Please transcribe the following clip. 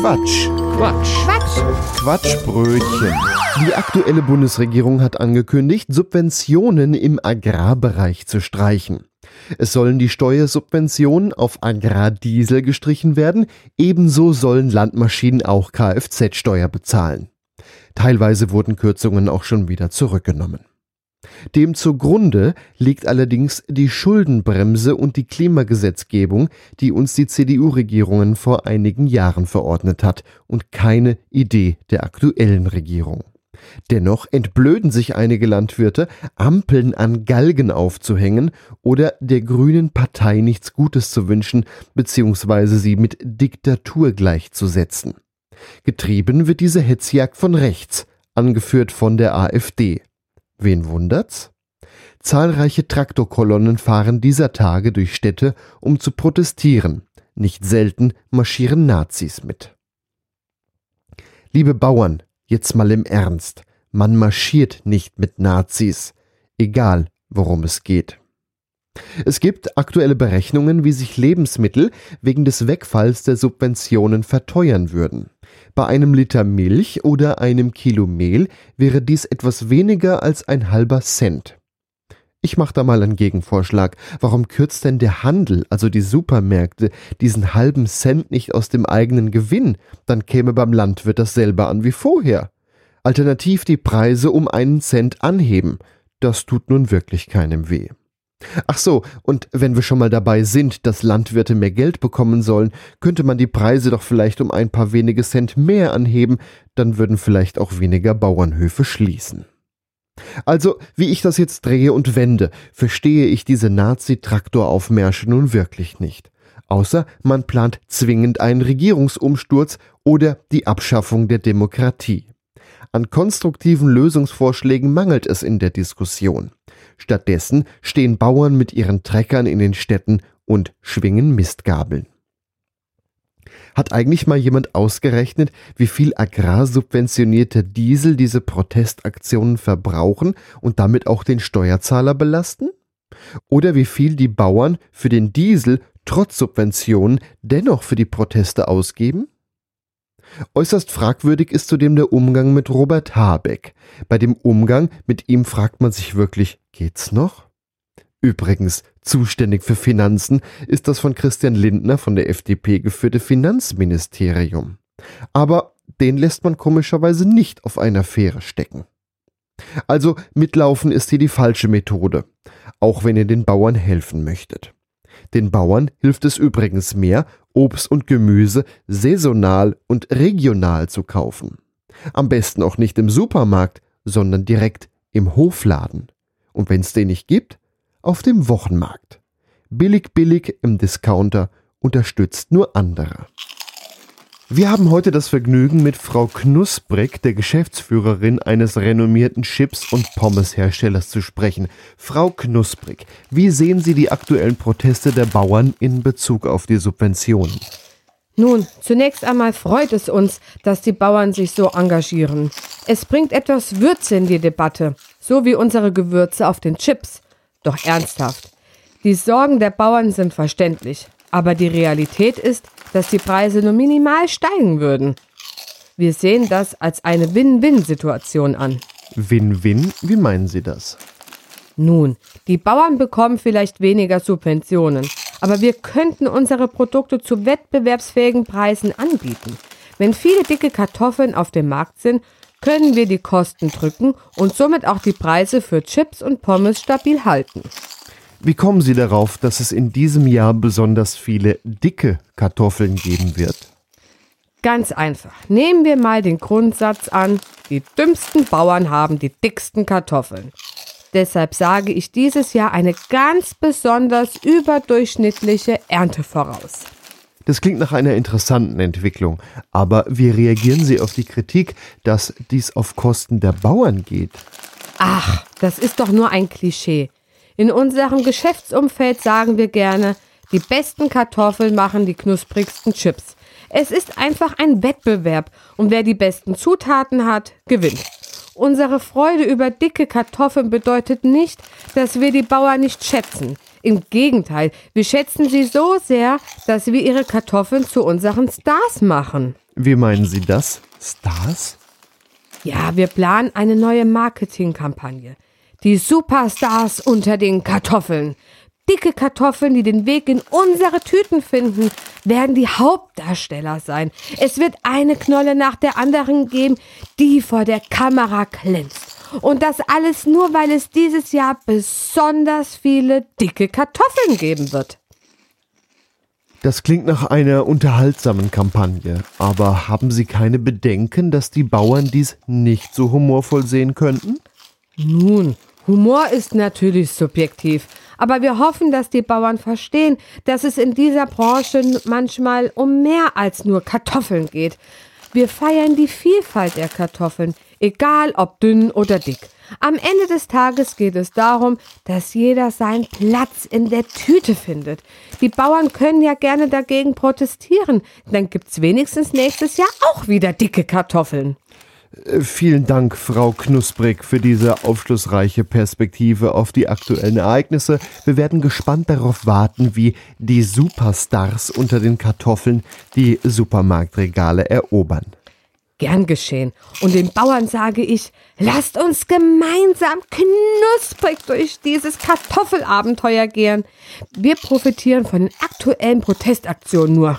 Quatsch. Quatsch. Quatsch. Quatschbrötchen. Die aktuelle Bundesregierung hat angekündigt, Subventionen im Agrarbereich zu streichen. Es sollen die Steuersubventionen auf Agrardiesel gestrichen werden, ebenso sollen Landmaschinen auch Kfz-Steuer bezahlen. Teilweise wurden Kürzungen auch schon wieder zurückgenommen. Dem zugrunde liegt allerdings die Schuldenbremse und die Klimagesetzgebung, die uns die CDU-Regierungen vor einigen Jahren verordnet hat, und keine Idee der aktuellen Regierung. Dennoch entblöden sich einige Landwirte, Ampeln an Galgen aufzuhängen oder der Grünen Partei nichts Gutes zu wünschen bzw. sie mit Diktatur gleichzusetzen. Getrieben wird diese Hetzjagd von rechts, angeführt von der AfD. Wen wundert's? Zahlreiche Traktorkolonnen fahren dieser Tage durch Städte, um zu protestieren. Nicht selten marschieren Nazis mit. Liebe Bauern, jetzt mal im Ernst. Man marschiert nicht mit Nazis. Egal, worum es geht. Es gibt aktuelle Berechnungen, wie sich Lebensmittel wegen des Wegfalls der Subventionen verteuern würden. Bei einem Liter Milch oder einem Kilo Mehl wäre dies etwas weniger als ein halber Cent. Ich mache da mal einen Gegenvorschlag. Warum kürzt denn der Handel, also die Supermärkte, diesen halben Cent nicht aus dem eigenen Gewinn? Dann käme beim Landwirt dasselbe an wie vorher. Alternativ die Preise um einen Cent anheben. Das tut nun wirklich keinem weh. Ach so, und wenn wir schon mal dabei sind, dass Landwirte mehr Geld bekommen sollen, könnte man die Preise doch vielleicht um ein paar wenige Cent mehr anheben, dann würden vielleicht auch weniger Bauernhöfe schließen. Also, wie ich das jetzt drehe und wende, verstehe ich diese Nazi-Traktoraufmärsche nun wirklich nicht. Außer man plant zwingend einen Regierungsumsturz oder die Abschaffung der Demokratie. An konstruktiven Lösungsvorschlägen mangelt es in der Diskussion. Stattdessen stehen Bauern mit ihren Treckern in den Städten und schwingen Mistgabeln. Hat eigentlich mal jemand ausgerechnet, wie viel agrarsubventionierter Diesel diese Protestaktionen verbrauchen und damit auch den Steuerzahler belasten? Oder wie viel die Bauern für den Diesel trotz Subventionen dennoch für die Proteste ausgeben? Äußerst fragwürdig ist zudem der Umgang mit Robert Habeck. Bei dem Umgang mit ihm fragt man sich wirklich, geht's noch? Übrigens, zuständig für Finanzen ist das von Christian Lindner von der FDP geführte Finanzministerium. Aber den lässt man komischerweise nicht auf einer Fähre stecken. Also mitlaufen ist hier die falsche Methode, auch wenn ihr den Bauern helfen möchtet. Den Bauern hilft es übrigens mehr, Obst und Gemüse saisonal und regional zu kaufen. Am besten auch nicht im Supermarkt, sondern direkt im Hofladen. Und wenn es den nicht gibt, auf dem Wochenmarkt. Billig, billig im Discounter unterstützt nur andere. Wir haben heute das Vergnügen, mit Frau Knusprig, der Geschäftsführerin eines renommierten Chips- und Pommesherstellers, zu sprechen. Frau Knusprig, wie sehen Sie die aktuellen Proteste der Bauern in Bezug auf die Subventionen? Nun, zunächst einmal freut es uns, dass die Bauern sich so engagieren. Es bringt etwas Würze in die Debatte, so wie unsere Gewürze auf den Chips. Doch ernsthaft. Die Sorgen der Bauern sind verständlich, aber die Realität ist, dass die Preise nur minimal steigen würden. Wir sehen das als eine Win-Win-Situation an. Win-Win? Wie meinen Sie das? Nun, die Bauern bekommen vielleicht weniger Subventionen, aber wir könnten unsere Produkte zu wettbewerbsfähigen Preisen anbieten. Wenn viele dicke Kartoffeln auf dem Markt sind, können wir die Kosten drücken und somit auch die Preise für Chips und Pommes stabil halten. Wie kommen Sie darauf, dass es in diesem Jahr besonders viele dicke Kartoffeln geben wird? Ganz einfach. Nehmen wir mal den Grundsatz an, die dümmsten Bauern haben die dicksten Kartoffeln. Deshalb sage ich dieses Jahr eine ganz besonders überdurchschnittliche Ernte voraus. Das klingt nach einer interessanten Entwicklung, aber wie reagieren Sie auf die Kritik, dass dies auf Kosten der Bauern geht? Ach, das ist doch nur ein Klischee. In unserem Geschäftsumfeld sagen wir gerne, die besten Kartoffeln machen die knusprigsten Chips. Es ist einfach ein Wettbewerb und wer die besten Zutaten hat, gewinnt. Unsere Freude über dicke Kartoffeln bedeutet nicht, dass wir die Bauern nicht schätzen. Im Gegenteil, wir schätzen sie so sehr, dass wir ihre Kartoffeln zu unseren Stars machen. Wie meinen Sie das? Stars? Ja, wir planen eine neue Marketingkampagne. Die Superstars unter den Kartoffeln. Dicke Kartoffeln, die den Weg in unsere Tüten finden, werden die Hauptdarsteller sein. Es wird eine Knolle nach der anderen geben, die vor der Kamera glänzt. Und das alles nur, weil es dieses Jahr besonders viele dicke Kartoffeln geben wird. Das klingt nach einer unterhaltsamen Kampagne, aber haben Sie keine Bedenken, dass die Bauern dies nicht so humorvoll sehen könnten? Nun, Humor ist natürlich subjektiv, aber wir hoffen, dass die Bauern verstehen, dass es in dieser Branche manchmal um mehr als nur Kartoffeln geht. Wir feiern die Vielfalt der Kartoffeln, egal ob dünn oder dick. Am Ende des Tages geht es darum, dass jeder seinen Platz in der Tüte findet. Die Bauern können ja gerne dagegen protestieren, dann gibt's wenigstens nächstes Jahr auch wieder dicke Kartoffeln. Äh, vielen Dank, Frau Knusprig, für diese aufschlussreiche Perspektive auf die aktuellen Ereignisse. Wir werden gespannt darauf warten, wie die Superstars unter den Kartoffeln die Supermarktregale erobern. Gern geschehen. Und den Bauern sage ich, lasst uns gemeinsam knusprig durch dieses Kartoffelabenteuer gehen. Wir profitieren von den aktuellen Protestaktionen nur.